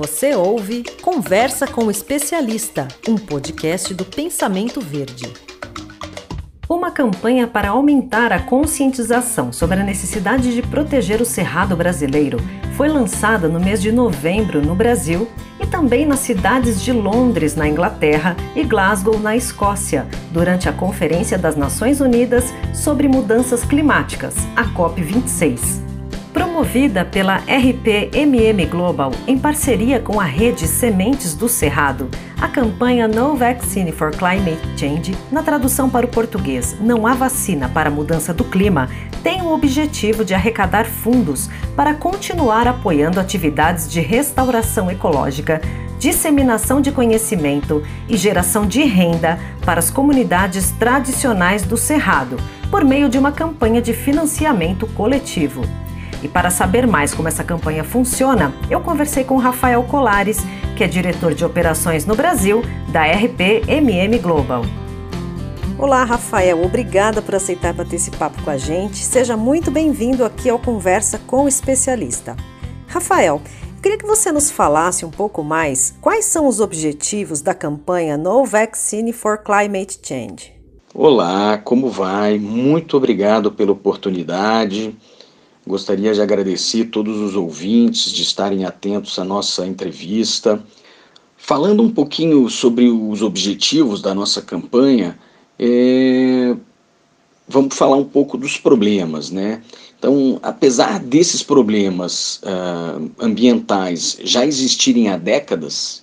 Você ouve Conversa com o Especialista, um podcast do Pensamento Verde. Uma campanha para aumentar a conscientização sobre a necessidade de proteger o cerrado brasileiro foi lançada no mês de novembro no Brasil e também nas cidades de Londres, na Inglaterra, e Glasgow, na Escócia, durante a Conferência das Nações Unidas sobre Mudanças Climáticas, a COP26. Promovida pela RPMM Global em parceria com a rede Sementes do Cerrado, a campanha No Vaccine for Climate Change, na tradução para o português Não há vacina para a mudança do clima, tem o objetivo de arrecadar fundos para continuar apoiando atividades de restauração ecológica, disseminação de conhecimento e geração de renda para as comunidades tradicionais do Cerrado, por meio de uma campanha de financiamento coletivo. E para saber mais como essa campanha funciona, eu conversei com Rafael Colares, que é diretor de operações no Brasil da RPMM Global. Olá, Rafael. Obrigada por aceitar bater esse papo com a gente. Seja muito bem-vindo aqui ao Conversa com o Especialista. Rafael, eu queria que você nos falasse um pouco mais quais são os objetivos da campanha No Vaccine for Climate Change. Olá, como vai? Muito obrigado pela oportunidade. Gostaria de agradecer todos os ouvintes de estarem atentos à nossa entrevista. Falando um pouquinho sobre os objetivos da nossa campanha, é... vamos falar um pouco dos problemas, né? Então, apesar desses problemas uh, ambientais já existirem há décadas,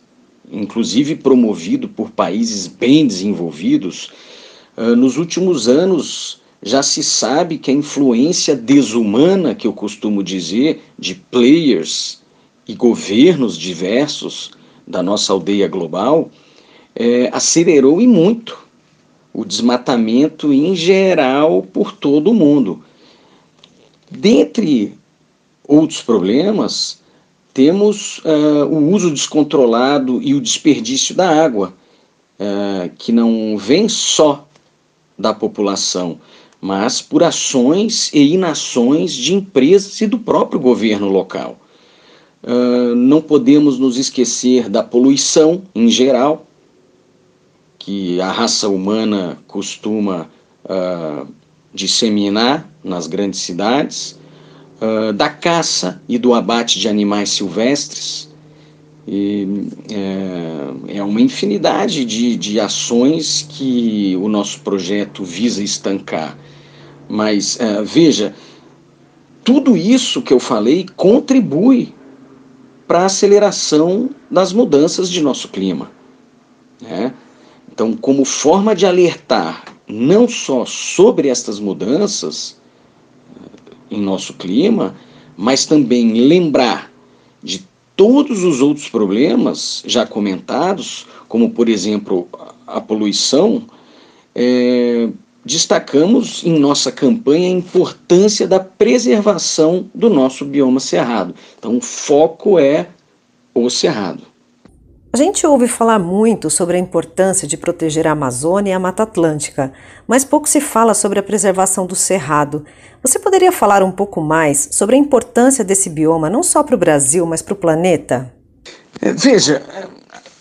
inclusive promovido por países bem desenvolvidos, uh, nos últimos anos já se sabe que a influência desumana, que eu costumo dizer, de players e governos diversos da nossa aldeia global, é, acelerou e muito o desmatamento em geral por todo o mundo. Dentre outros problemas, temos uh, o uso descontrolado e o desperdício da água, uh, que não vem só da população, mas por ações e inações de empresas e do próprio governo local. Uh, não podemos nos esquecer da poluição em geral, que a raça humana costuma uh, disseminar nas grandes cidades, uh, da caça e do abate de animais silvestres. E, é, é uma infinidade de, de ações que o nosso projeto visa estancar. Mas uh, veja, tudo isso que eu falei contribui para a aceleração das mudanças de nosso clima. Né? Então, como forma de alertar não só sobre estas mudanças eh, em nosso clima, mas também lembrar de todos os outros problemas já comentados, como por exemplo a poluição, é, destacamos em nossa campanha a importância da preservação do nosso bioma cerrado. Então, o foco é o cerrado. A gente ouve falar muito sobre a importância de proteger a Amazônia e a Mata Atlântica, mas pouco se fala sobre a preservação do cerrado. Você poderia falar um pouco mais sobre a importância desse bioma, não só para o Brasil, mas para o planeta? É, veja,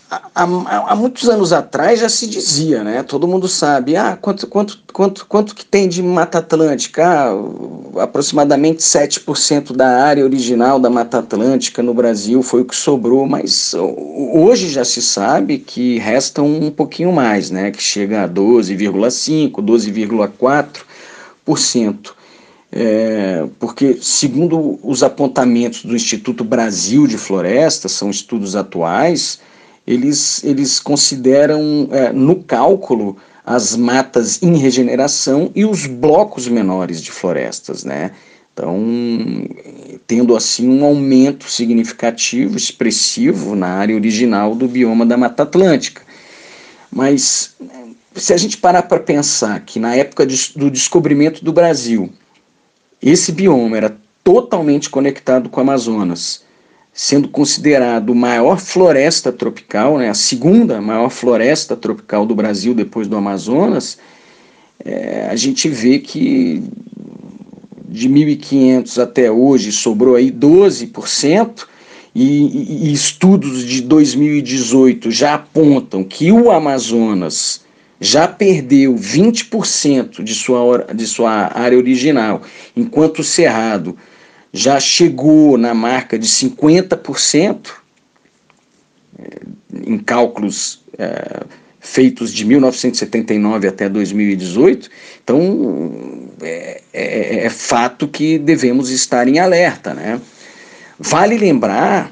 há, há, muitos anos atrás já se dizia, né? Todo mundo sabe, ah, quanto, quanto, quanto, quanto que tem de Mata Atlântica? Ah, aproximadamente 7% da área original da Mata Atlântica no Brasil foi o que sobrou, mas hoje já se sabe que restam um pouquinho mais, né? Que chega a 12,5%, 12,4%. É, porque, segundo os apontamentos do Instituto Brasil de Florestas, são estudos atuais, eles, eles consideram é, no cálculo as matas em regeneração e os blocos menores de florestas, né? Então, tendo assim um aumento significativo, expressivo na área original do bioma da Mata Atlântica. Mas se a gente parar para pensar que na época de, do descobrimento do Brasil, esse bioma era totalmente conectado com o Amazonas, sendo considerado maior floresta tropical, né, a segunda maior floresta tropical do Brasil depois do Amazonas, é, a gente vê que de 1500 até hoje sobrou aí 12%, e, e, estudos de 2018 já apontam que o Amazonas já perdeu 20% de sua, de sua área original, enquanto o Cerrado já chegou na marca de 50%, é, em cálculos é, feitos de 1979 até 2018, então é, é, é fato que devemos estar em alerta. Né? Vale lembrar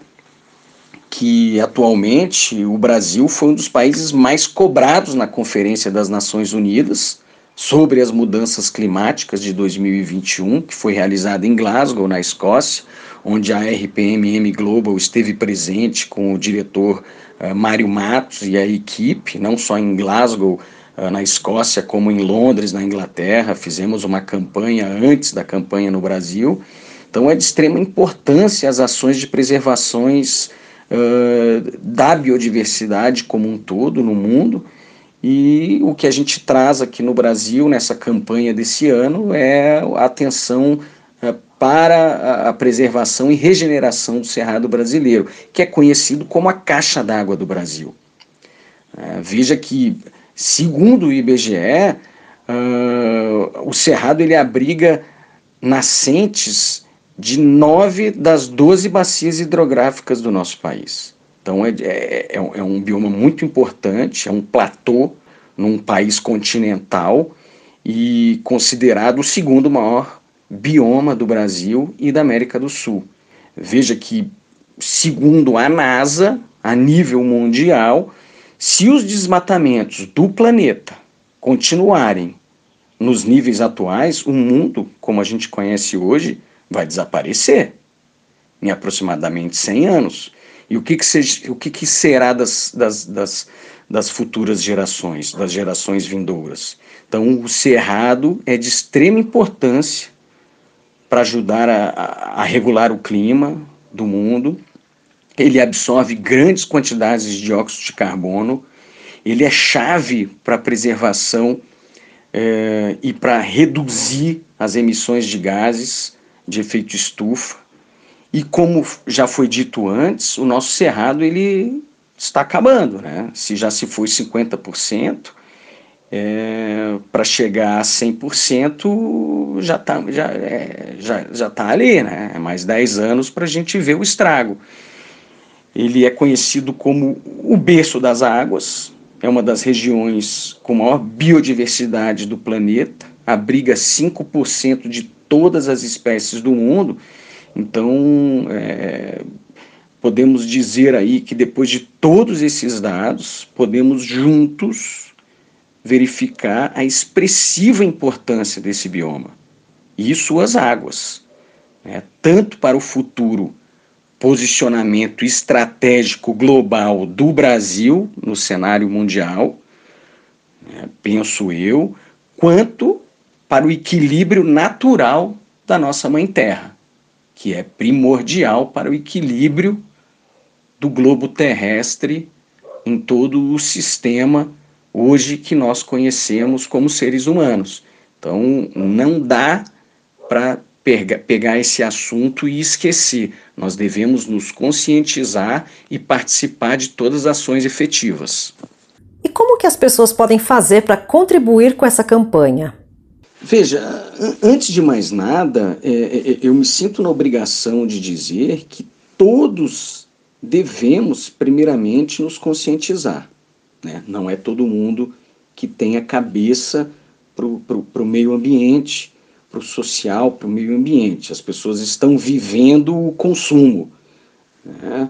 que atualmente o Brasil foi um dos países mais cobrados na Conferência das Nações Unidas sobre as mudanças climáticas de 2021, que foi realizada em Glasgow, na Escócia, onde a RPMM Global esteve presente com o diretor uh, Mário Matos e a equipe, não só em Glasgow, uh, na Escócia, como em Londres, na Inglaterra. Fizemos uma campanha antes da campanha no Brasil. Então é de extrema importância as ações de preservações uh, da biodiversidade como um todo no mundo. E o que a gente traz aqui no Brasil, nessa campanha desse ano, é a atenção uh, para a, preservação e regeneração do Cerrado brasileiro, que é conhecido como a caixa d'água do Brasil. Uh, veja que, segundo o IBGE, o Cerrado ele abriga nascentes de nove das doze bacias hidrográficas do nosso país. Então é, é, é, é um bioma muito importante, é um platô num país continental e considerado o segundo maior bioma do Brasil e da América do Sul. Veja que, segundo a NASA, a nível mundial, se os desmatamentos do planeta continuarem nos níveis atuais, o mundo, como a gente conhece hoje, vai desaparecer em aproximadamente 100 anos. E o que, que, o que, que será das, das, das, das futuras gerações, das gerações vindouras? Então, o cerrado é de extrema importância para ajudar a, a, regular o clima do mundo. Ele absorve grandes quantidades de dióxido de carbono. Ele é chave para a preservação é, e para reduzir as emissões de gases de efeito estufa. E como já foi dito antes, o nosso cerrado ele está acabando, né? Se já se foi 50%, é, para chegar a 100% já está já, é, já, já tá ali, né? É mais 10 anos para a gente ver o estrago. Ele é conhecido como o berço das águas, é uma das regiões com maior biodiversidade do planeta, abriga 5% de todas as espécies do mundo. Então, é, podemos dizer aí que depois de todos esses dados, podemos juntos verificar a expressiva importância desse bioma. E suas águas, né, tanto para o futuro posicionamento estratégico global do Brasil no cenário mundial, né, penso eu, quanto para o equilíbrio natural da nossa Mãe Terra, que é primordial para o equilíbrio do globo terrestre em todo o sistema hoje que nós conhecemos como seres humanos. Então, não dá para pegar esse assunto e esquecer. Nós devemos nos conscientizar e participar de todas as ações efetivas. E como que as pessoas podem fazer para contribuir com essa campanha? Veja, antes de mais nada, é, é, é, eu me sinto na obrigação de dizer que todos devemos, primeiramente, nos conscientizar. Né? Não é todo mundo que tem a cabeça para o meio ambiente, para o social, para o meio ambiente. As pessoas estão vivendo o consumo né?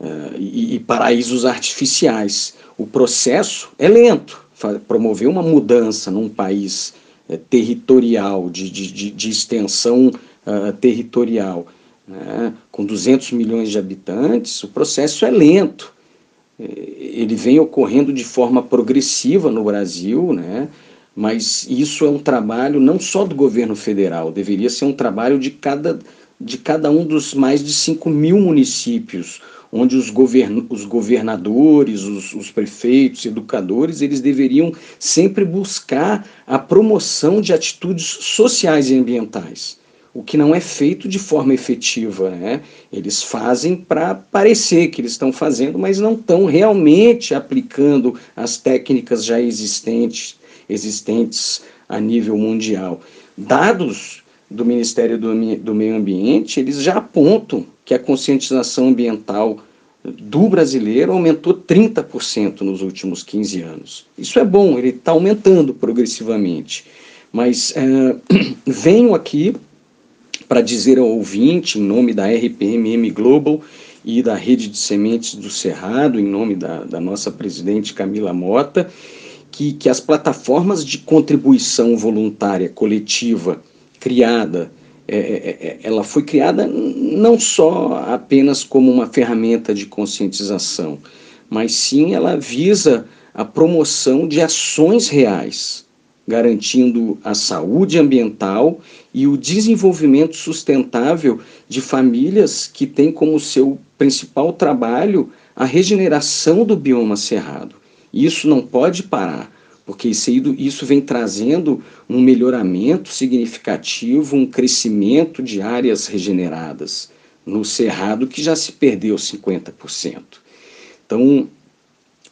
Uh, e, e paraísos artificiais. O processo é lento. Promover uma mudança num país é, territorial, de, de, de extensão uh, territorial, né? com 200 milhões de habitantes, o processo é lento. É, ele vem ocorrendo de forma progressiva no Brasil, né? mas isso é um trabalho não só do governo federal, deveria ser um trabalho de cada, de cada um dos mais de 5 mil municípios, onde os, govern os governadores, os, os prefeitos, educadores, eles deveriam sempre buscar a promoção de atitudes sociais e ambientais. o que não é feito de forma efetiva. Né? Eles fazem para parecer que eles estão fazendo, mas não estão realmente aplicando as técnicas já existentes, existentes a nível mundial. Dados do Ministério do, do Meio Ambiente, eles já apontam que a conscientização ambiental do brasileiro aumentou 30% nos últimos 15 anos. Isso é bom, ele está aumentando progressivamente. Mas é, venho aqui para dizer ao ouvinte, em nome da RPMM Global e da Rede de Sementes do Cerrado, em nome da, da nossa presidente Camila Mota, que, que as plataformas de contribuição voluntária coletiva criada, é, é, é, ela foi criada não só apenas como uma ferramenta de conscientização, mas sim ela visa a promoção de ações reais garantindo a saúde ambiental e o desenvolvimento sustentável de famílias que têm como seu principal trabalho a regeneração do bioma cerrado. Isso não pode parar, porque isso, isso vem trazendo um melhoramento significativo, um crescimento de áreas regeneradas no cerrado que já se perdeu 50%. Então,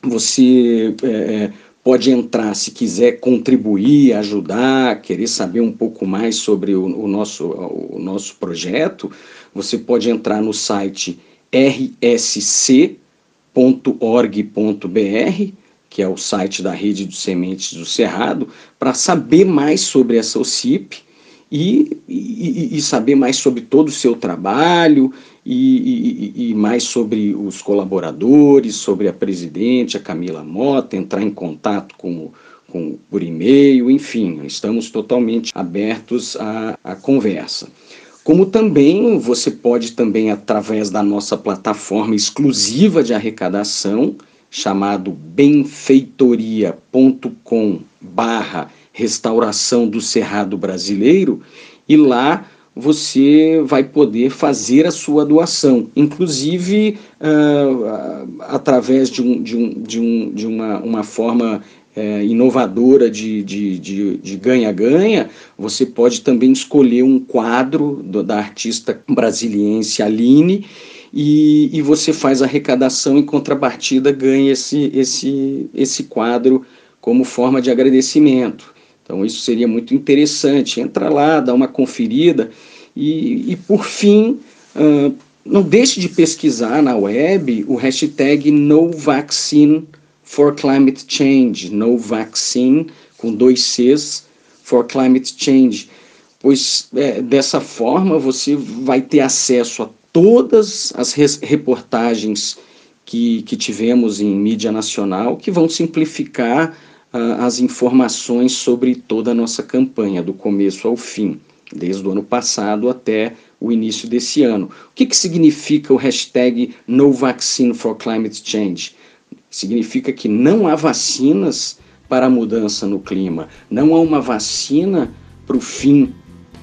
você é, pode entrar se quiser contribuir, ajudar, querer saber um pouco mais sobre o, o nosso, o nosso projeto, você pode entrar no site rsc.org.br, que é o site da Rede de Sementes do Cerrado, para saber mais sobre essa OCIP e, e, e, saber mais sobre todo o seu trabalho e, e, mais sobre os colaboradores, sobre a presidente, a Camila Mota, entrar em contato com, com por e-mail, enfim, estamos totalmente abertos à, à conversa. Como também você pode também através da nossa plataforma exclusiva de arrecadação, chamado benfeitoria.com barra restauração do Cerrado Brasileiro, e lá você vai poder fazer a sua doação, inclusive uh, através de, um, de, um, de, um, de uma, uma forma uh, inovadora de ganha-ganha, você pode também escolher um quadro do, da artista brasiliense Aline e, e você faz arrecadação em contrapartida ganha esse, esse, esse quadro como forma de agradecimento. Então, isso seria muito interessante. Entra lá, dá uma conferida e, e por fim, uh, não deixe de pesquisar na web o hashtag No Vaccine for Climate Change, No Vaccine, com dois Cs, for Climate Change, pois é, dessa forma você vai ter acesso a todas as reportagens que, que tivemos em mídia nacional que vão simplificar as informações sobre toda a nossa campanha, do começo ao fim, desde o ano passado até o início desse ano. O que, que significa o hashtag No Vaccine for Climate Change? Significa que não há vacinas para a mudança no clima, não há uma vacina para o fim,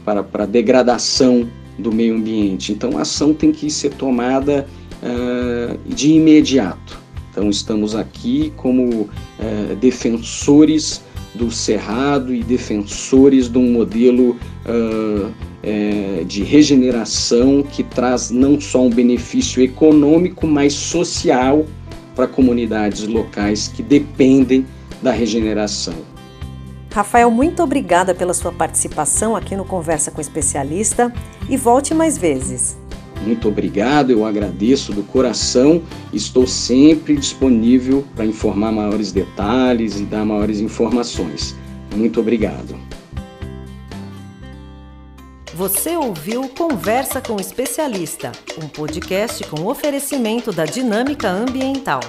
para, para a degradação do meio ambiente. Então a ação tem que ser tomada uh, de imediato. Então, estamos aqui como é, defensores do Cerrado e defensores de um modelo uh, é, de regeneração que traz não só um benefício econômico, mas social para comunidades locais que dependem da regeneração. Rafael, muito obrigada pela sua participação aqui no Conversa com Especialista e volte mais vezes. Muito obrigado, eu agradeço do coração. Estou sempre disponível para informar maiores detalhes e dar maiores informações. Muito obrigado. Você ouviu Conversa com o Especialista, um podcast com oferecimento da Dinâmica Ambiental.